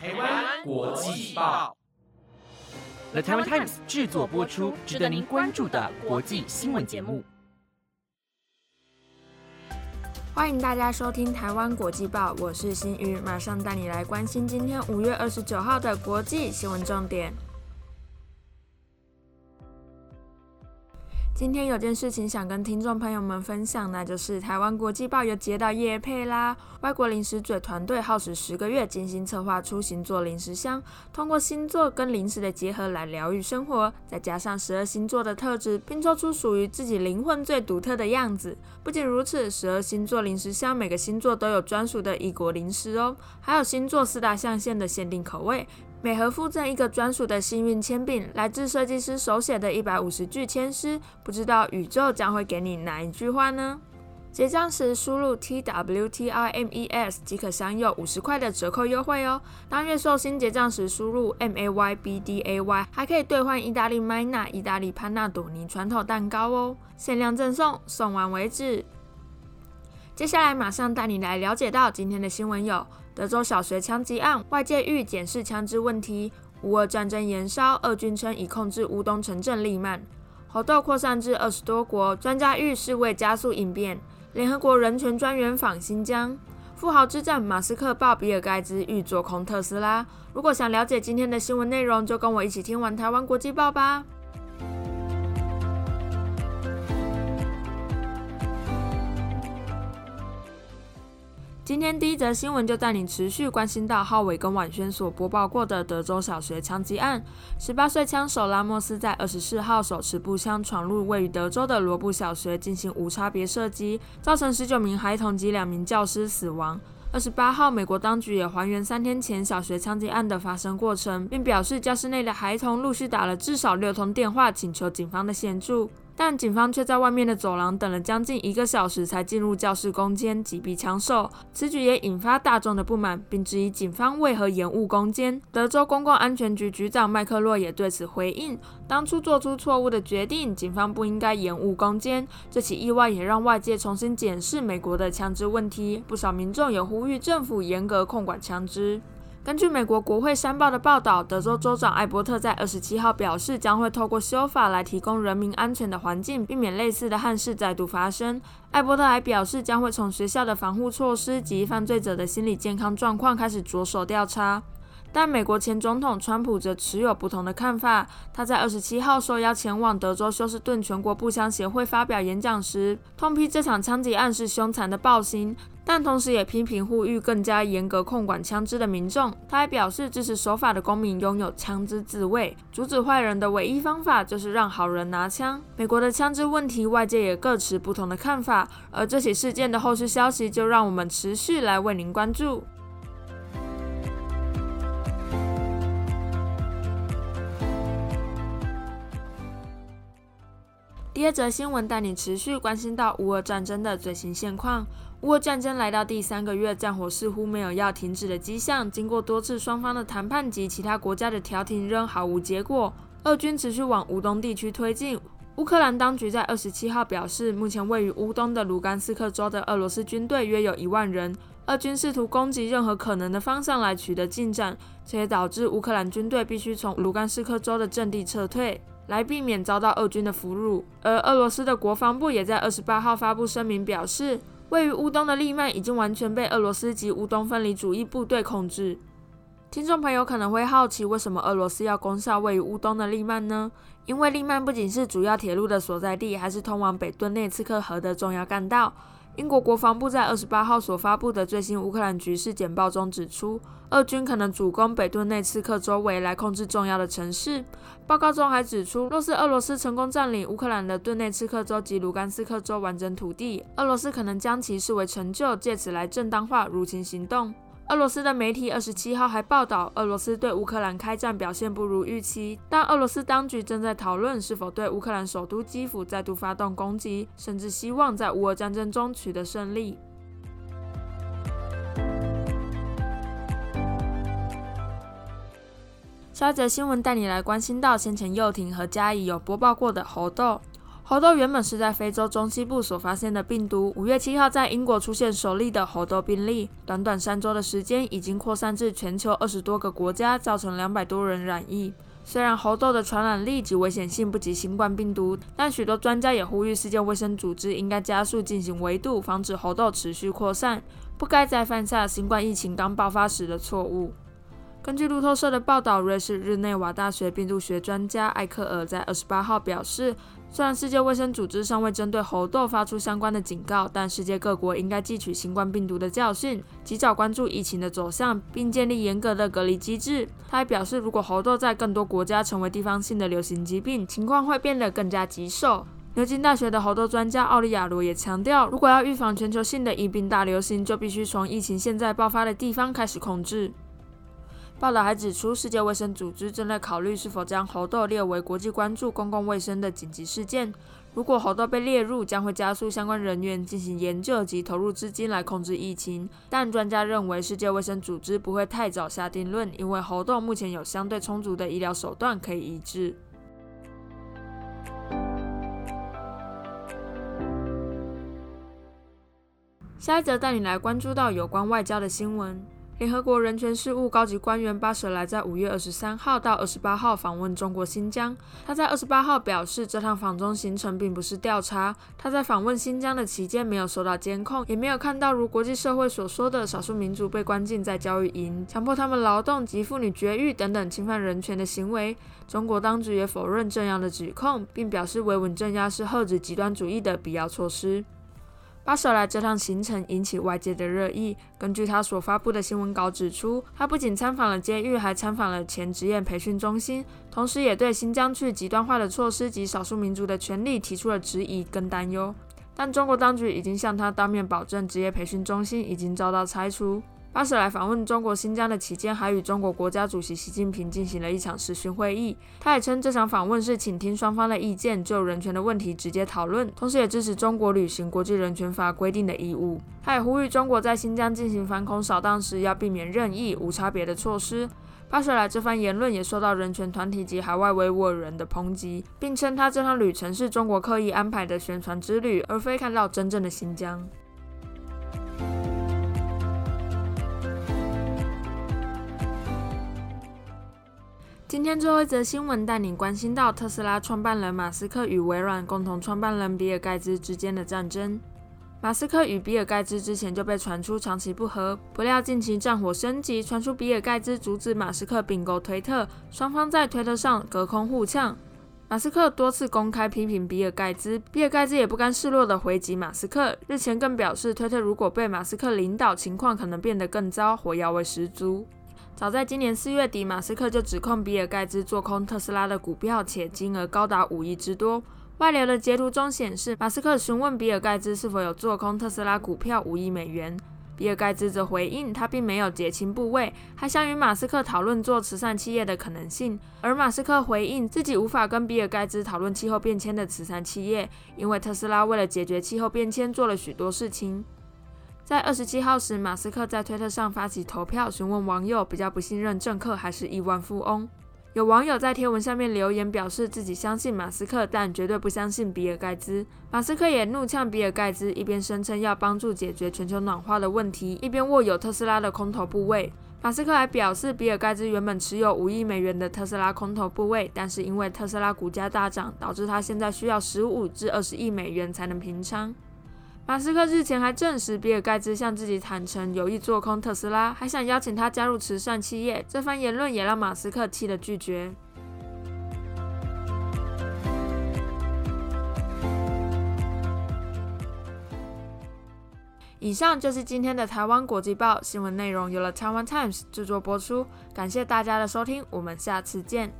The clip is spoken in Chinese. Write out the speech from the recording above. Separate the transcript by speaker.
Speaker 1: 台湾国际报
Speaker 2: ，The Taiwan Times 制作播出，值得您关注的国际新闻节目。
Speaker 3: 欢迎大家收听台湾国际报，我是新宇，马上带你来关心今天五月二十九号的国际新闻重点。今天有件事情想跟听众朋友们分享，那就是台湾国际报有接到叶配啦。外国零食嘴团队耗时十个月精心策划出星座零食箱，通过星座跟零食的结合来疗愈生活，再加上十二星座的特质，拼凑出属于自己灵魂最独特的样子。不仅如此，十二星座零食箱每个星座都有专属的异国零食哦，还有星座四大象限的限定口味。每盒附赠一个专属的幸运铅笔，来自设计师手写的一百五十句签诗。不知道宇宙将会给你哪一句话呢？结账时输入 T W T I M E S 即可享有五十块的折扣优惠哦。当月寿星结账时输入 M A Y B D A Y，还可以兑换意大利麦娜、意大利潘纳朵尼传统蛋糕哦，限量赠送，送完为止。接下来马上带你来了解到今天的新闻有。德州小学枪击案，外界欲检视枪支问题。乌俄战争延烧，俄军称已控制乌东城镇利曼。猴痘扩散至二十多国，专家预示为加速应变。联合国人权专员访新疆。富豪之战，马斯克爆比尔盖茨欲做空特斯拉。如果想了解今天的新闻内容，就跟我一起听完台湾国际报吧。今天第一则新闻就带你持续关心到浩伟跟婉萱所播报过的德州小学枪击案。十八岁枪手拉莫斯在二十四号手持步枪闯入位于德州的罗布小学进行无差别射击，造成十九名孩童及两名教师死亡。二十八号，美国当局也还原三天前小学枪击案的发生过程，并表示教室内的孩童陆续打了至少六通电话，请求警方的协助。但警方却在外面的走廊等了将近一个小时才进入教室攻坚，击毙枪手。此举也引发大众的不满，并质疑警方为何延误攻坚。德州公共安全局局长麦克洛也对此回应：当初做出错误的决定，警方不应该延误攻坚。这起意外也让外界重新检视美国的枪支问题，不少民众也呼吁政府严格控管枪支。根据美国国会山报的报道，德州州长艾伯特在二十七号表示，将会透过修法来提供人民安全的环境，避免类似的憾事再度发生。艾伯特还表示，将会从学校的防护措施及犯罪者的心理健康状况开始着手调查。但美国前总统川普则持有不同的看法。他在二十七号受邀前往德州休斯顿全国步枪协会发表演讲时，痛批这场枪击案是凶残的暴行。但同时也批评呼吁更加严格控管枪支的民众。他还表示，支持守法的公民拥有枪支自卫，阻止坏人的唯一方法就是让好人拿枪。美国的枪支问题，外界也各持不同的看法。而这起事件的后续消息，就让我们持续来为您关注。第二则新闻带你持续关心到乌俄战争的最新现况。乌俄战争来到第三个月，战火似乎没有要停止的迹象。经过多次双方的谈判及其他国家的调停，仍毫无结果。俄军持续往乌东地区推进。乌克兰当局在二十七号表示，目前位于乌东的卢甘斯克州的俄罗斯军队约有一万人。俄军试图攻击任何可能的方向来取得进展，这也导致乌克兰军队必须从卢甘斯克州的阵地撤退。来避免遭到俄军的俘虏，而俄罗斯的国防部也在二十八号发布声明，表示位于乌东的利曼已经完全被俄罗斯及乌东分离主义部队控制。听众朋友可能会好奇，为什么俄罗斯要攻下位于乌东的利曼呢？因为利曼不仅是主要铁路的所在地，还是通往北顿内茨克河的重要干道。英国国防部在二十八号所发布的最新乌克兰局势简报中指出，俄军可能主攻北顿内茨克周围来控制重要的城市。报告中还指出，若是俄罗斯成功占领乌克兰的顿内茨克州及卢甘斯克州完整土地，俄罗斯可能将其视为成就，借此来正当化入侵行动。俄罗斯的媒体二十七号还报道，俄罗斯对乌克兰开战表现不如预期，但俄罗斯当局正在讨论是否对乌克兰首都基辅再度发动攻击，甚至希望在乌俄战争中取得胜利。下一则新闻带你来关心到先前幼廷和嘉怡有播报过的猴痘。猴痘原本是在非洲中西部所发现的病毒。五月七号，在英国出现首例的猴痘病例，短短三周的时间，已经扩散至全球二十多个国家，造成两百多人染疫。虽然猴痘的传染力及危险性不及新冠病毒，但许多专家也呼吁世界卫生组织应该加速进行围堵，防止猴痘持续扩散，不该再犯下新冠疫情刚爆发时的错误。根据路透社的报道，瑞士日内瓦大学病毒学专家艾克尔在二十八号表示，虽然世界卫生组织尚未针对猴痘发出相关的警告，但世界各国应该汲取新冠病毒的教训，及早关注疫情的走向，并建立严格的隔离机制。他还表示，如果猴痘在更多国家成为地方性的流行疾病，情况会变得更加棘手。牛津大学的猴痘专家奥利亚罗也强调，如果要预防全球性的疫病大流行，就必须从疫情现在爆发的地方开始控制。报道还指出，世界卫生组织正在考虑是否将猴痘列为国际关注公共卫生的紧急事件。如果猴痘被列入，将会加速相关人员进行研究及投入资金来控制疫情。但专家认为，世界卫生组织不会太早下定论，因为猴痘目前有相对充足的医疗手段可以医治。下一则带你来关注到有关外交的新闻。联合国人权事务高级官员巴舍莱在五月二十三号到二十八号访问中国新疆。他在二十八号表示，这趟访中行程并不是调查。他在访问新疆的期间没有受到监控，也没有看到如国际社会所说的少数民族被关进在教育营、强迫他们劳动及妇女绝育等等侵犯人权的行为。中国当局也否认这样的指控，并表示维稳镇压是遏制极端主义的必要措施。巴舍莱这趟行程引起外界的热议。根据他所发布的新闻稿指出，他不仅参访了监狱，还参访了前职业培训中心，同时也对新疆去极端化的措施及少数民族的权利提出了质疑跟担忧。但中国当局已经向他当面保证，职业培训中心已经遭到拆除。巴舍莱访问中国新疆的期间，还与中国国家主席习近平进行了一场视讯会议。他也称这场访问是倾听双方的意见，就人权的问题直接讨论，同时也支持中国履行国际人权法规定的义务。他也呼吁中国在新疆进行反恐扫荡时，要避免任意、无差别的措施。巴舍莱这番言论也受到人权团体及海外维吾尔人的抨击，并称他这趟旅程是中国刻意安排的宣传之旅，而非看到真正的新疆。今天最后一则新闻带你关心到特斯拉创办人马斯克与微软共同创办人比尔盖茨之间的战争。马斯克与比尔盖茨之前就被传出长期不和，不料近期战火升级，传出比尔盖茨阻止马斯克并购推特，双方在推特上隔空互呛。马斯克多次公开批评比尔盖茨，比尔盖茨也不甘示弱的回击马斯克。日前更表示，推特如果被马斯克领导，情况可能变得更糟，火药味十足。早在今年四月底，马斯克就指控比尔盖茨做空特斯拉的股票，且金额高达五亿之多。外流的截图中显示，马斯克询问比尔盖茨是否有做空特斯拉股票五亿美元，比尔盖茨则回应他并没有结清部位，还想与马斯克讨论做慈善企业的可能性。而马斯克回应自己无法跟比尔盖茨讨论气候变迁的慈善企业，因为特斯拉为了解决气候变迁做了许多事情。在二十七号时，马斯克在推特上发起投票，询问网友比较不信任政客还是亿万富翁。有网友在贴文下面留言，表示自己相信马斯克，但绝对不相信比尔盖茨。马斯克也怒呛比尔盖茨，一边声称要帮助解决全球暖化的问题，一边握有特斯拉的空头部位。马斯克还表示，比尔盖茨原本持有五亿美元的特斯拉空头部位，但是因为特斯拉股价大涨，导致他现在需要十五至二十亿美元才能平仓。马斯克日前还证实，比尔盖茨向自己坦诚有意做空特斯拉，还想邀请他加入慈善企业。这番言论也让马斯克气得拒绝。以上就是今天的台湾国际报新闻内容，由了台湾 Times 制作播出。感谢大家的收听，我们下次见。